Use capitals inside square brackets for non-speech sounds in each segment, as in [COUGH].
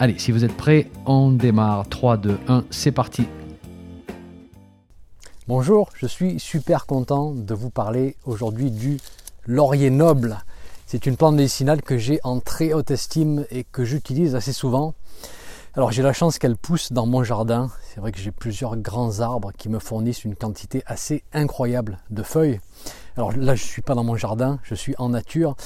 Allez, si vous êtes prêts, on démarre. 3, 2, 1, c'est parti. Bonjour, je suis super content de vous parler aujourd'hui du laurier noble. C'est une plante médicinale que j'ai en très haute estime et que j'utilise assez souvent. Alors j'ai la chance qu'elle pousse dans mon jardin. C'est vrai que j'ai plusieurs grands arbres qui me fournissent une quantité assez incroyable de feuilles. Alors là je ne suis pas dans mon jardin, je suis en nature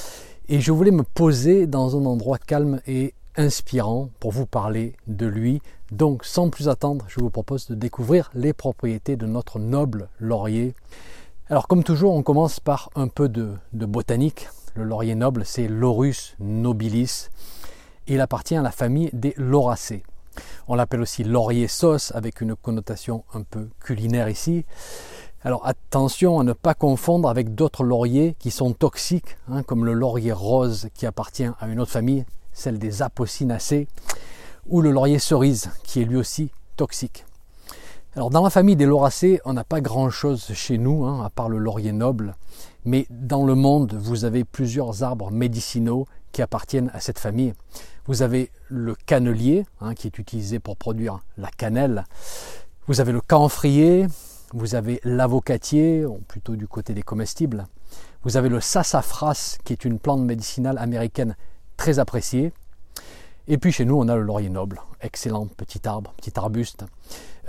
et je voulais me poser dans un endroit calme et inspirant pour vous parler de lui. Donc sans plus attendre, je vous propose de découvrir les propriétés de notre noble laurier. Alors comme toujours, on commence par un peu de, botanique. Le laurier noble, c'est Laurus nobilis. Il appartient à la famille des lauracées. On l'appelle aussi laurier sauce avec une connotation un peu culinaire ici. Alors attention à ne pas confondre avec d'autres lauriers qui sont toxiques, hein, comme le laurier rose qui appartient à une autre famille, celle des apocinacées, ou le laurier cerise, qui est lui aussi toxique. Alors dans la famille des lauracées, on n'a pas grand-chose chez nous, hein, à part le laurier noble, mais dans le monde, vous avez plusieurs arbres médicinaux qui appartiennent à cette famille. Vous avez le cannelier, hein, qui est utilisé pour produire la cannelle. Vous avez le camphrier, vous avez l'avocatier, plutôt du côté des comestibles. Vous avez le sassafras, qui est une plante médicinale américaine très apprécié. Et puis chez nous, on a le laurier noble, excellent petit arbre, petit arbuste.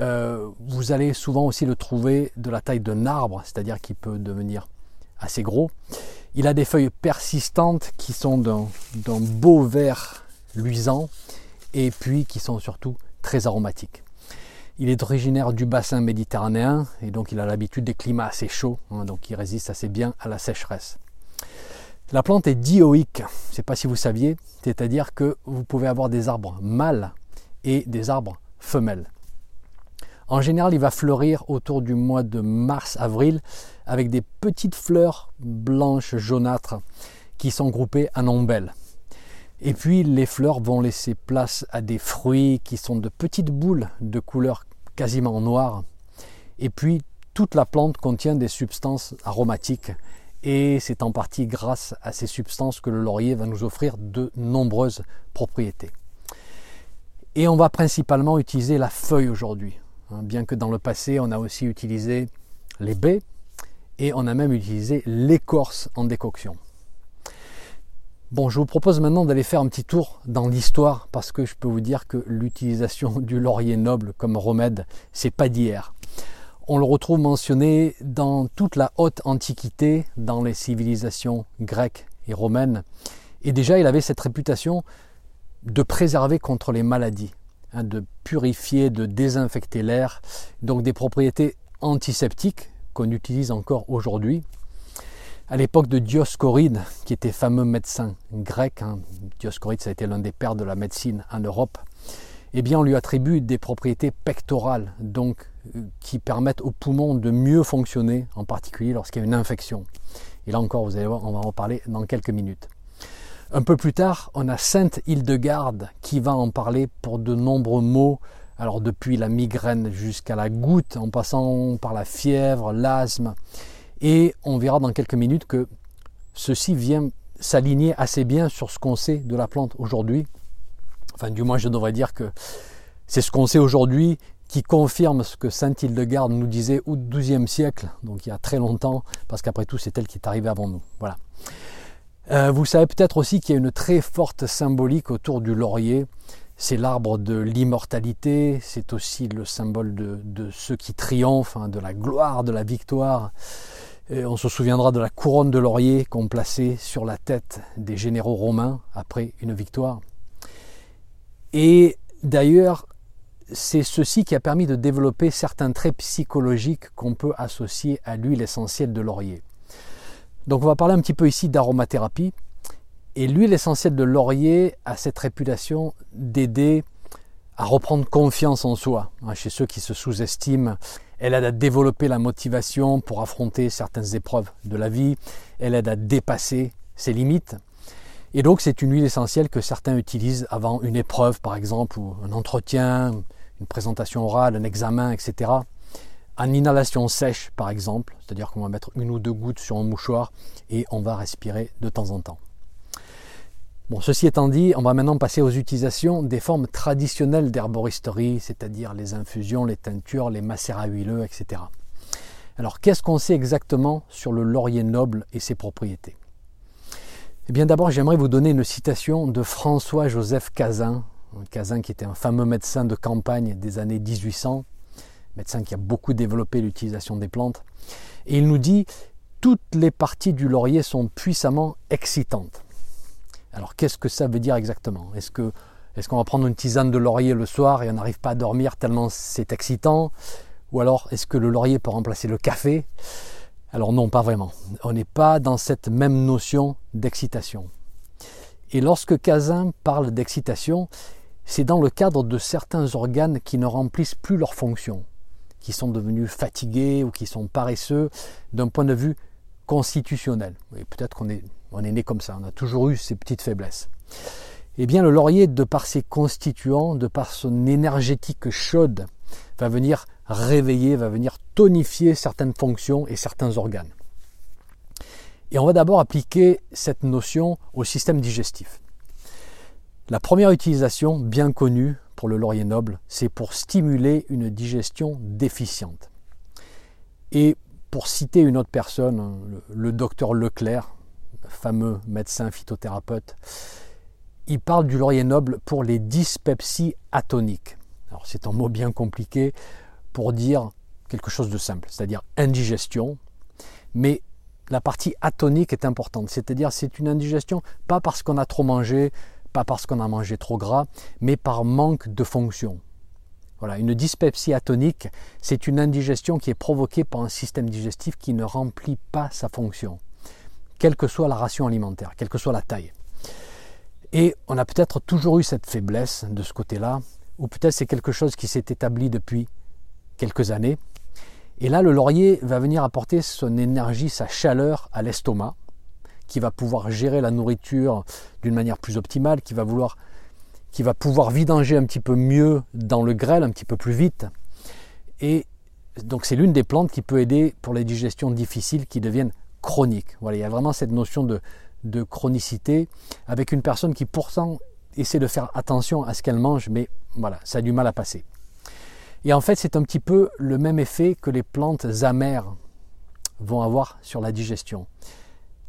Euh, vous allez souvent aussi le trouver de la taille d'un arbre, c'est-à-dire qu'il peut devenir assez gros. Il a des feuilles persistantes qui sont d'un beau vert luisant et puis qui sont surtout très aromatiques. Il est originaire du bassin méditerranéen et donc il a l'habitude des climats assez chauds, hein, donc il résiste assez bien à la sécheresse. La plante est dioïque, je ne sais pas si vous saviez, c'est-à-dire que vous pouvez avoir des arbres mâles et des arbres femelles. En général, il va fleurir autour du mois de mars-avril avec des petites fleurs blanches jaunâtres qui sont groupées en ombelles. Et puis les fleurs vont laisser place à des fruits qui sont de petites boules de couleur quasiment noire. Et puis toute la plante contient des substances aromatiques et c'est en partie grâce à ces substances que le laurier va nous offrir de nombreuses propriétés. Et on va principalement utiliser la feuille aujourd'hui, hein, bien que dans le passé on a aussi utilisé les baies et on a même utilisé l'écorce en décoction. Bon, je vous propose maintenant d'aller faire un petit tour dans l'histoire parce que je peux vous dire que l'utilisation [LAUGHS] du laurier noble comme remède, c'est pas d'hier. On le retrouve mentionné dans toute la haute antiquité, dans les civilisations grecques et romaines. Et déjà, il avait cette réputation de préserver contre les maladies, hein, de purifier, de désinfecter l'air, donc des propriétés antiseptiques qu'on utilise encore aujourd'hui. À l'époque de Dioscoride, qui était fameux médecin grec, hein, Dioscoride ça a été l'un des pères de la médecine en Europe, eh bien on lui attribue des propriétés pectorales, donc qui permettent aux poumons de mieux fonctionner, en particulier lorsqu'il y a une infection. Et là encore, vous allez voir, on va en parler dans quelques minutes. Un peu plus tard, on a Sainte Hildegarde qui va en parler pour de nombreux maux, alors depuis la migraine jusqu'à la goutte, en passant par la fièvre, l'asthme. Et on verra dans quelques minutes que ceci vient s'aligner assez bien sur ce qu'on sait de la plante aujourd'hui, enfin du moins je devrais dire que c'est ce qu'on sait aujourd'hui qui confirme ce que Sainte Hildegarde nous disait au XIIe siècle, donc il y a très longtemps, parce qu'après tout c'est elle qui est arrivée avant nous. Voilà. Euh, vous savez peut-être aussi qu'il y a une très forte symbolique autour du laurier. C'est l'arbre de l'immortalité, c'est aussi le symbole de, ceux qui triomphent, hein, de la gloire, de la victoire. On se souviendra de la couronne de laurier qu'on plaçait sur la tête des généraux romains après une victoire. Et d'ailleurs, c'est ceci qui a permis de développer certains traits psychologiques qu'on peut associer à l'huile essentielle de laurier. Donc on va parler un petit peu ici d'aromathérapie. Et l'huile essentielle de laurier a cette réputation d'aider à reprendre confiance en soi. Hein, chez ceux qui se sous-estiment, elle aide à développer la motivation pour affronter certaines épreuves de la vie, elle aide à dépasser ses limites. Et donc c'est une huile essentielle que certains utilisent avant une épreuve par exemple, ou un entretien, une présentation orale, un examen, etc. En inhalation sèche par exemple, c'est-à-dire qu'on va mettre une ou deux gouttes sur un mouchoir et on va respirer de temps en temps. Bon, ceci étant dit, on va maintenant passer aux utilisations des formes traditionnelles d'herboristerie, c'est-à-dire les infusions, les teintures, les macérats huileux, etc. Alors, qu'est-ce qu'on sait exactement sur le laurier noble et ses propriétés? Eh bien, d'abord, j'aimerais vous donner une citation de François-Joseph Cazin, Cazin qui était un fameux médecin de campagne des années 1800, médecin qui a beaucoup développé l'utilisation des plantes. Et il nous dit Toutes les parties du laurier sont puissamment excitantes. Alors qu'est-ce que ça veut dire exactement? Est-ce que est-ce qu'on va prendre une tisane de laurier le soir et on n'arrive pas à dormir tellement c'est excitant? Ou alors est-ce que le laurier peut remplacer le café? Alors non, pas vraiment. On n'est pas dans cette même notion d'excitation. Et lorsque Cazin parle d'excitation, c'est dans le cadre de certains organes qui ne remplissent plus leur fonction, qui sont devenus fatigués ou qui sont paresseux d'un point de vue constitutionnel. Peut-être qu'on est on est né comme ça, on a toujours eu ces petites faiblesses. Eh bien, le laurier, de par ses constituants, de par son énergétique chaude, va venir réveiller, va venir tonifier certaines fonctions et certains organes. Et on va d'abord appliquer cette notion au système digestif. La première utilisation, bien connue pour le laurier noble, c'est pour stimuler une digestion déficiente. Et pour citer une autre personne, le, docteur Leclerc, fameux médecin phytothérapeute, il parle du laurier noble pour les dyspepsies atoniques. Alors c'est un mot bien compliqué pour dire quelque chose de simple, c'est-à-dire indigestion, mais la partie atonique est importante, c'est-à-dire c'est une indigestion pas parce qu'on a trop mangé, pas parce qu'on a mangé trop gras, mais par manque de fonction. Voilà, une dyspepsie atonique, c'est une indigestion qui est provoquée par un système digestif qui ne remplit pas sa fonction quelle que soit la ration alimentaire, quelle que soit la taille. Et on a peut-être toujours eu cette faiblesse de ce côté-là, ou peut-être c'est quelque chose qui s'est établi depuis quelques années. Et là, le laurier va venir apporter son énergie, sa chaleur à l'estomac, qui va pouvoir gérer la nourriture d'une manière plus optimale, qui va, pouvoir vidanger un petit peu mieux dans le grêle, un petit peu plus vite. Et donc c'est l'une des plantes qui peut aider pour les digestions difficiles qui deviennent chronique. Voilà, il y a vraiment cette notion de, de chronicité avec une personne qui pourtant essaie de faire attention à ce qu'elle mange, mais ça a du mal à passer. Et en fait, c'est un petit peu le même effet que les plantes amères vont avoir sur la digestion.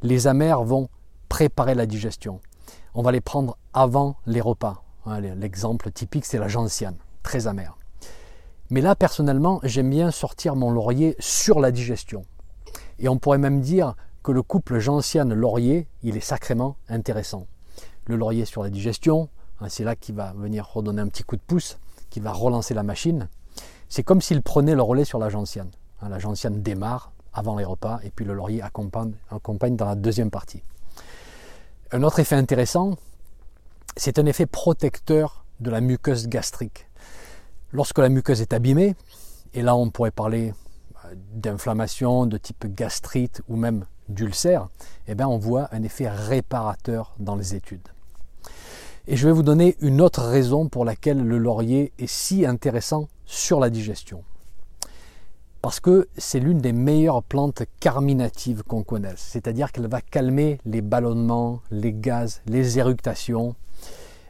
Les amères vont préparer la digestion. On va les prendre avant les repas. L'exemple typique, c'est la gentiane, très amère. Mais là, personnellement, j'aime bien sortir mon laurier sur la digestion. Et on pourrait même dire que le couple gentiane-laurier, il est sacrément intéressant. Le laurier sur la digestion, hein, c'est là qu'il va venir redonner un petit coup de pouce, qui va relancer la machine. C'est comme s'il prenait le relais sur la gentiane. Hein, la démarre avant les repas et puis le laurier accompagne, dans la deuxième partie. Un autre effet intéressant, c'est un effet protecteur de la muqueuse gastrique. Lorsque la muqueuse est abîmée, et là on pourrait parler d'inflammation de type gastrite ou même d'ulcère, eh bien on voit un effet réparateur dans les études. Et je vais vous donner une autre raison pour laquelle le laurier est si intéressant sur la digestion. Parce que c'est l'une des meilleures plantes carminatives qu'on connaisse, c'est-à-dire qu'elle va calmer les ballonnements, les gaz, les éructations.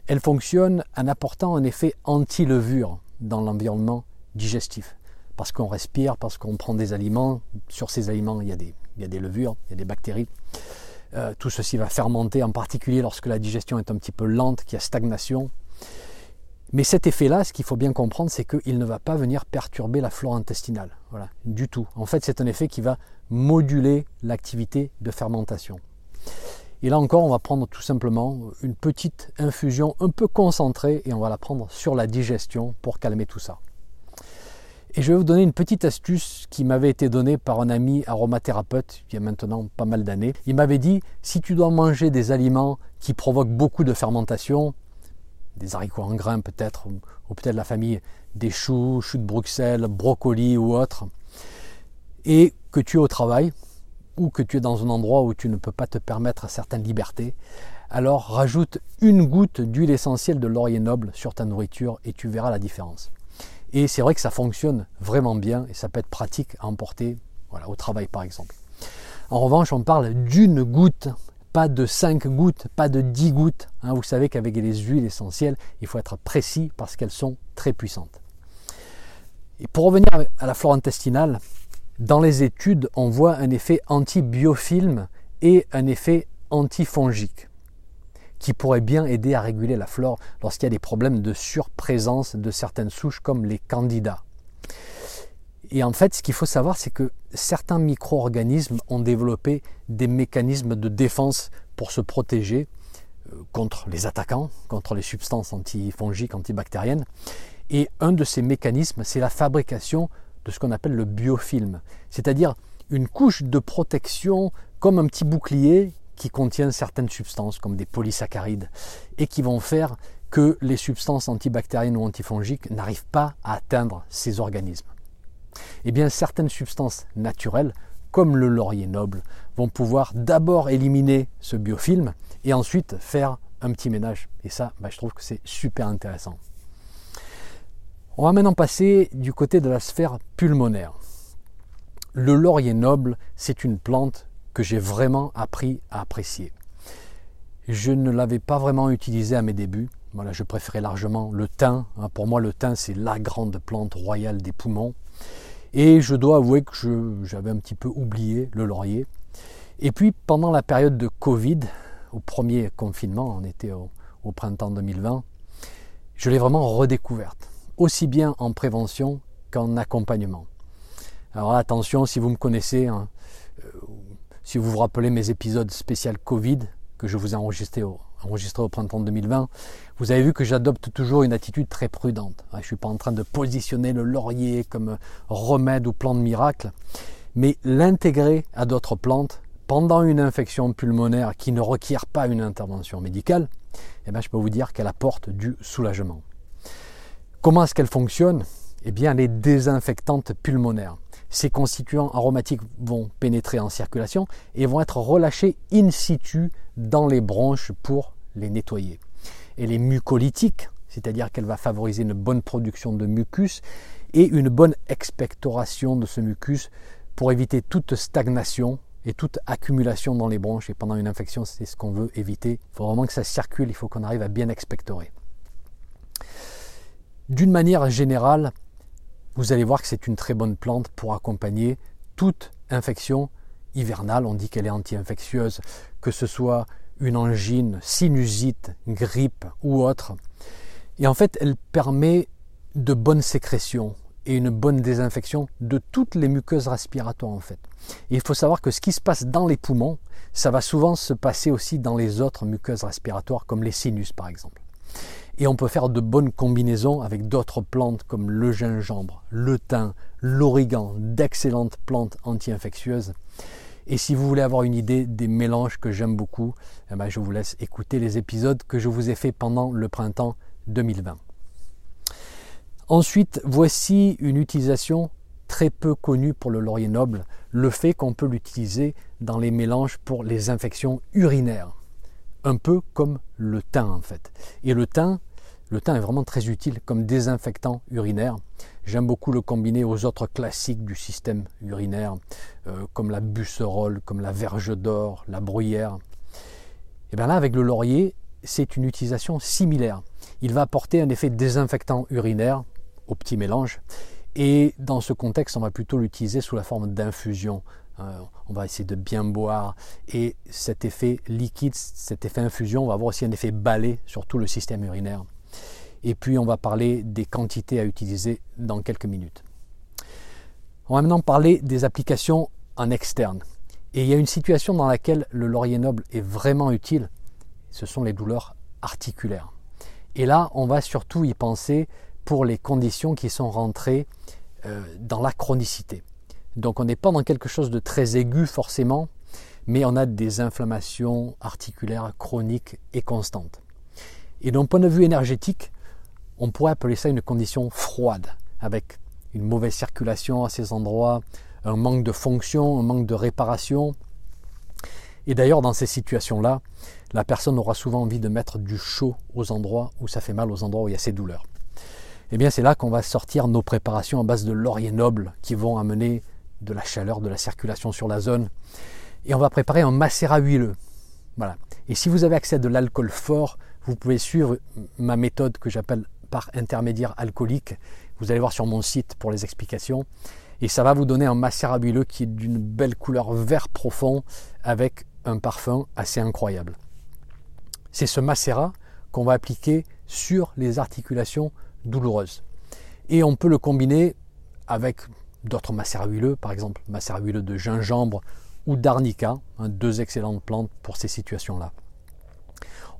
Elle fonctionne en apportant un effet anti-levure dans l'environnement digestif parce qu'on respire, parce qu'on prend des aliments. Sur ces aliments, il y a des, des levures, il y a des bactéries. Euh, tout ceci va fermenter, en particulier lorsque la digestion est un petit peu lente, qu'il y a stagnation. Mais cet effet-là, ce qu'il faut bien comprendre, c'est qu'il ne va pas venir perturber la flore intestinale. Voilà, du tout. En fait, c'est un effet qui va moduler l'activité de fermentation. Et là encore, on va prendre tout simplement une petite infusion un peu concentrée et on va la prendre sur la digestion pour calmer tout ça. Et je vais vous donner une petite astuce qui m'avait été donnée par un ami aromathérapeute il y a maintenant pas mal d'années. Il m'avait dit si tu dois manger des aliments qui provoquent beaucoup de fermentation, des haricots en grains peut-être, ou, peut-être la famille des choux, choux de Bruxelles, brocolis ou autres, et que tu es au travail, ou que tu es dans un endroit où tu ne peux pas te permettre certaines libertés, alors rajoute une goutte d'huile essentielle de laurier noble sur ta nourriture et tu verras la différence. Et c'est vrai que ça fonctionne vraiment bien et ça peut être pratique à emporter voilà, au travail par exemple. En revanche, on parle d'une goutte, pas de 5 gouttes, pas de 10 gouttes. Hein. vous savez qu'avec les huiles essentielles, il faut être précis parce qu'elles sont très puissantes. Et pour revenir à la flore intestinale, dans les études, on voit un effet antibiofilm et un effet antifongique qui pourrait bien aider à réguler la flore lorsqu'il y a des problèmes de surprésence de certaines souches comme les candidats. Et en fait, ce qu'il faut savoir, c'est que certains micro-organismes ont développé des mécanismes de défense pour se protéger euh, contre les attaquants, contre les substances antifongiques, antibactériennes. Et un de ces mécanismes, c'est la fabrication de ce qu'on appelle le biofilm, c'est-à-dire une couche de protection comme un petit bouclier qui contient certaines substances comme des polysaccharides et qui vont faire que les substances antibactériennes ou antifongiques n'arrivent pas à atteindre ces organismes. Eh bien, certaines substances naturelles, comme le laurier noble, vont pouvoir d'abord éliminer ce biofilm et ensuite faire un petit ménage. Et ça, bah, je trouve que c'est super intéressant. On va maintenant passer du côté de la sphère pulmonaire. Le laurier noble, c'est une plante que j'ai vraiment appris à apprécier. Je ne l'avais pas vraiment utilisé à mes débuts. Voilà, je préférais largement le thym. Hein, pour moi, le thym, c'est la grande plante royale des poumons. Et je dois avouer que j'avais un petit peu oublié le laurier. Et puis, pendant la période de Covid, au premier confinement, on était au, printemps 2020, je l'ai vraiment redécouverte aussi bien en prévention qu'en accompagnement. Alors attention, si vous me connaissez, hein, si vous vous rappelez mes épisodes spéciaux Covid que je vous ai enregistrés au, au printemps 2020, vous avez vu que j'adopte toujours une attitude très prudente. Je ne suis pas en train de positionner le laurier comme remède ou plante miracle, mais l'intégrer à d'autres plantes pendant une infection pulmonaire qui ne requiert pas une intervention médicale, eh bien, je peux vous dire qu'elle apporte du soulagement. Comment est-ce qu'elle fonctionne? Eh bien, elle est désinfectante. Ces constituants aromatiques vont pénétrer en circulation et vont être relâchés in situ dans les bronches pour les nettoyer. Elle est mucolytique, c'est-à-dire qu'elle va favoriser une bonne production de mucus et une bonne expectoration de ce mucus pour éviter toute stagnation et toute accumulation dans les bronches. Et pendant une infection, c'est ce qu'on veut éviter. Il faut vraiment que ça circule, il faut qu'on arrive à bien expectorer. D'une manière générale, vous allez voir que c'est une très bonne plante pour accompagner toute infection hivernale. On dit qu'elle est anti-infectieuse, que ce soit une angine, sinusite, grippe ou autre. Et en fait, elle permet de bonnes sécrétions et une bonne désinfection de toutes les muqueuses respiratoires en fait. Il faut savoir que ce qui se passe dans les poumons, ça va souvent se passer aussi dans les autres muqueuses respiratoires comme les sinus par exemple. Et on peut faire de bonnes combinaisons avec d'autres plantes comme le gingembre, le thym, l'origan, d'excellentes plantes anti-infectieuses. Et si vous voulez avoir une idée des mélanges que j'aime beaucoup, eh ben, je vous laisse écouter les épisodes que je vous ai fait pendant le printemps 2020. Ensuite, voici une utilisation très peu connue pour le laurier noble, le fait qu'on peut l'utiliser dans les mélanges pour les infections urinaires un peu comme le thym en fait. Et le thym, le thym est vraiment très utile comme désinfectant urinaire. J'aime beaucoup le combiner aux autres classiques du système urinaire, euh, comme la busserole, comme la verge d'or, la bruyère. Et bien là, avec le laurier, c'est une utilisation similaire. Il va apporter un effet désinfectant urinaire au petit mélange. Et dans ce contexte, on va plutôt l'utiliser sous la forme d'infusion euh, on va essayer de bien boire et cet effet liquide, cet effet infusion, on va avoir aussi un effet balai sur tout le système urinaire. Et puis on va parler des quantités à utiliser dans quelques minutes. On va maintenant parler des applications en externe. Et il y a une situation dans laquelle le laurier noble est vraiment utile, ce sont les douleurs articulaires. Et là, on va surtout y penser pour les conditions qui sont rentrées euh, dans la chronicité. Donc on n'est pas dans quelque chose de très aigu forcément, mais on a des inflammations articulaires chroniques et constantes. Et d'un point de vue énergétique, on pourrait appeler ça une condition froide, avec une mauvaise circulation à ces endroits, un manque de fonction, un manque de réparation. Et d'ailleurs, dans ces situations-là, la personne aura souvent envie de mettre du chaud aux endroits où ça fait mal, aux endroits où il y a ces douleurs. Et eh bien, c'est là qu'on va sortir nos préparations à base de laurier noble qui vont amener de la chaleur, de la circulation sur la zone. Et on va préparer un macérat huileux. Voilà. Et si vous avez accès à de l'alcool fort, vous pouvez suivre ma méthode que j'appelle par intermédiaire alcoolique. Vous allez voir sur mon site pour les explications. Et ça va vous donner un macérat huileux qui est d'une belle couleur vert profond avec un parfum assez incroyable. C'est ce macérat qu'on va appliquer sur les articulations douloureuses. Et on peut le combiner avec d'autres macérats huileux, par exemple macérat huileux de gingembre ou d'arnica, hein, deux excellentes plantes pour ces situations-là.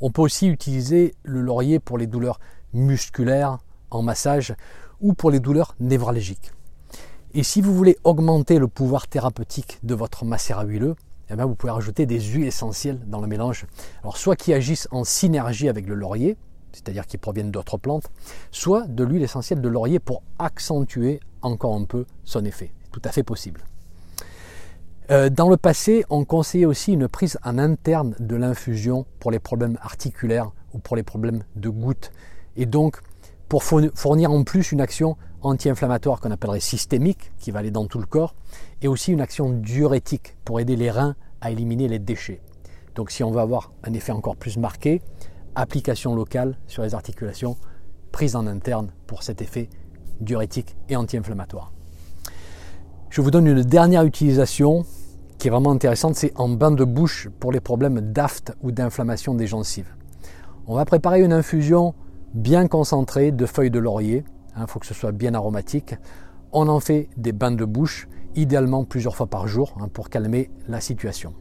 On peut aussi utiliser le laurier pour les douleurs musculaires en massage ou pour les douleurs névralgiques. Et si vous voulez augmenter le pouvoir thérapeutique de votre macérat huileux, eh bien vous pouvez rajouter des huiles essentielles dans le mélange. Soit qui agissent en synergie avec le laurier, c'est-à-dire qui proviennent d'autres plantes, soit de l'huile essentielle de laurier pour accentuer encore un peu son effet. Tout à fait possible. Euh, dans le passé, on conseillait aussi une prise en interne de l'infusion pour les problèmes articulaires ou pour les problèmes de gouttes. Et donc, pour fournir en plus une action anti-inflammatoire qu'on appellerait systémique, qui va aller dans tout le corps, et aussi une action diurétique pour aider les reins à éliminer les déchets. Donc si on veut avoir un effet encore plus marqué, application locale sur les articulations, prise en interne pour cet effet diurétique et anti-inflammatoire. Je vous donne une dernière utilisation qui est vraiment intéressante, c'est en bain de bouche pour les problèmes d'aft ou d'inflammation des gencives. On va préparer une infusion bien concentrée de feuilles de laurier, il hein, faut que ce soit bien aromatique. On en fait des bains de bouche, idéalement plusieurs fois par jour, hein, pour calmer la situation.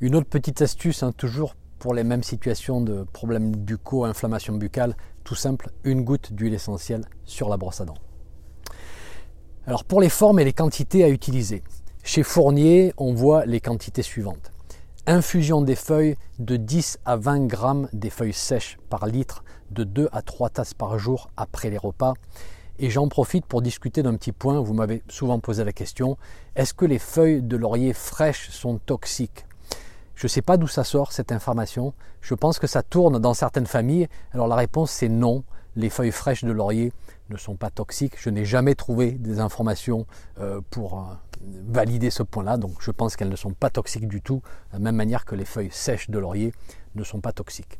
Une autre petite astuce, hein, toujours pour les mêmes situations de problèmes buccaux, inflammation buccale, tout simple, une goutte d'huile essentielle sur la brosse à dents. Alors pour les formes et les quantités à utiliser, chez Fournier, on voit les quantités suivantes. Infusion des feuilles de 10 à 20 grammes des feuilles sèches par litre, de 2 à 3 tasses par jour après les repas. Et j'en profite pour discuter d'un petit point, vous m'avez souvent posé la question, est-ce que les feuilles de laurier fraîches sont toxiques? Je ne sais pas d'où ça sort cette information, je pense que ça tourne dans certaines familles, alors la réponse c'est non, les feuilles fraîches de laurier ne sont pas toxiques. Je n'ai jamais trouvé des informations euh, pour euh, valider ce point-là, donc je pense qu'elles ne sont pas toxiques du tout, de la même manière que les feuilles sèches de laurier ne sont pas toxiques.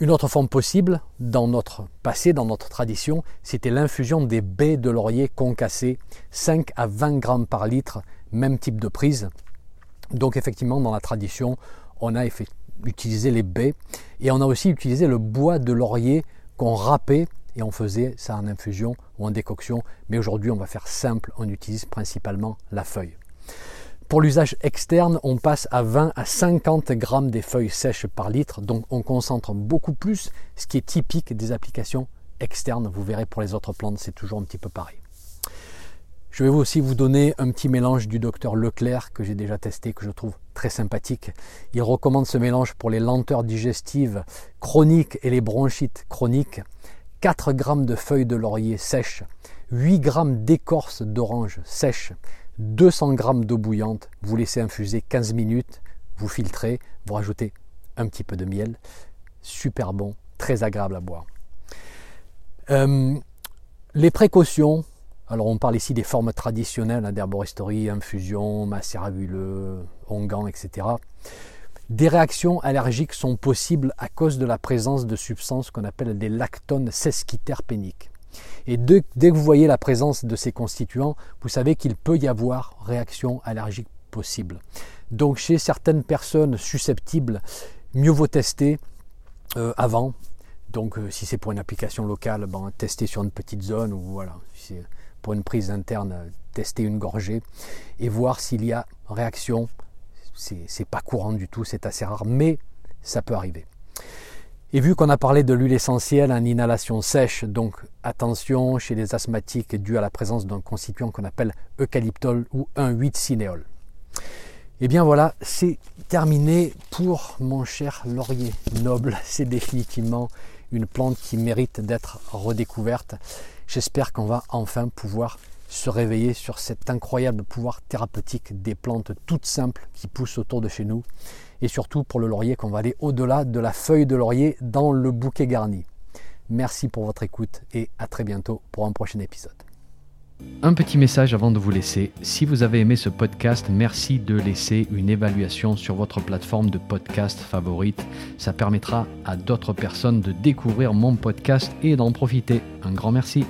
Une autre forme possible, dans notre passé, dans notre tradition, c'était l'infusion des baies de laurier concassées, 5 à 20 grammes par litre, même type de prise. Donc effectivement, dans la tradition, on a utilisé les baies et on a aussi utilisé le bois de laurier qu'on râpait et on faisait ça en infusion ou en décoction. Mais aujourd'hui, on va faire simple, on utilise principalement la feuille. Pour l'usage externe, on passe à 20 à 50 grammes des feuilles sèches par litre, donc on concentre beaucoup plus, ce qui est typique des applications externes. Vous verrez pour les autres plantes, c'est toujours un petit peu pareil. Je vais aussi vous donner un petit mélange du docteur Leclerc que j'ai déjà testé, que je trouve très sympathique. Il recommande ce mélange pour les lenteurs digestives chroniques et les bronchites chroniques. 4 g de feuilles de laurier sèches, 8 g d'écorce d'orange sèche, 200 g d'eau bouillante. Vous laissez infuser 15 minutes, vous filtrez, vous rajoutez un petit peu de miel. Super bon, très agréable à boire. Euh, les précautions, alors on parle ici des formes traditionnelles hein, d'herboristerie, infusion, macérat huileux, etc. Des réactions allergiques sont possibles à cause de la présence de substances qu'on appelle des lactones sesquiterpéniques. Et dès, que vous voyez la présence de ces constituants, vous savez qu'il peut y avoir réaction allergique possible. Donc chez certaines personnes susceptibles, mieux vaut tester euh, avant. Donc euh, si c'est pour une application locale, ben, tester sur une petite zone ou voilà pour une prise interne, tester une gorgée et voir s'il y a réaction. C'est pas courant du tout, c'est assez rare, mais ça peut arriver. Et vu qu'on a parlé de l'huile essentielle en inhalation sèche, donc attention chez les asthmatiques dû à la présence d'un constituant qu'on appelle eucalyptol ou un 8 cinéol. Et eh bien voilà, c'est terminé pour mon cher laurier noble. [LAUGHS] C'est définitivement une plante qui mérite d'être redécouverte. J'espère qu'on va enfin pouvoir se réveiller sur cet incroyable pouvoir thérapeutique des plantes toutes simples qui poussent autour de chez nous. Et surtout pour le laurier qu'on va aller au-delà de la feuille de laurier dans le bouquet garni. Merci pour votre écoute et à très bientôt pour un prochain épisode. Un petit message avant de vous laisser. Si vous avez aimé ce podcast, merci de laisser une évaluation sur votre plateforme de podcast favorite. Ça permettra à d'autres personnes de découvrir mon podcast et d'en profiter. Un grand merci.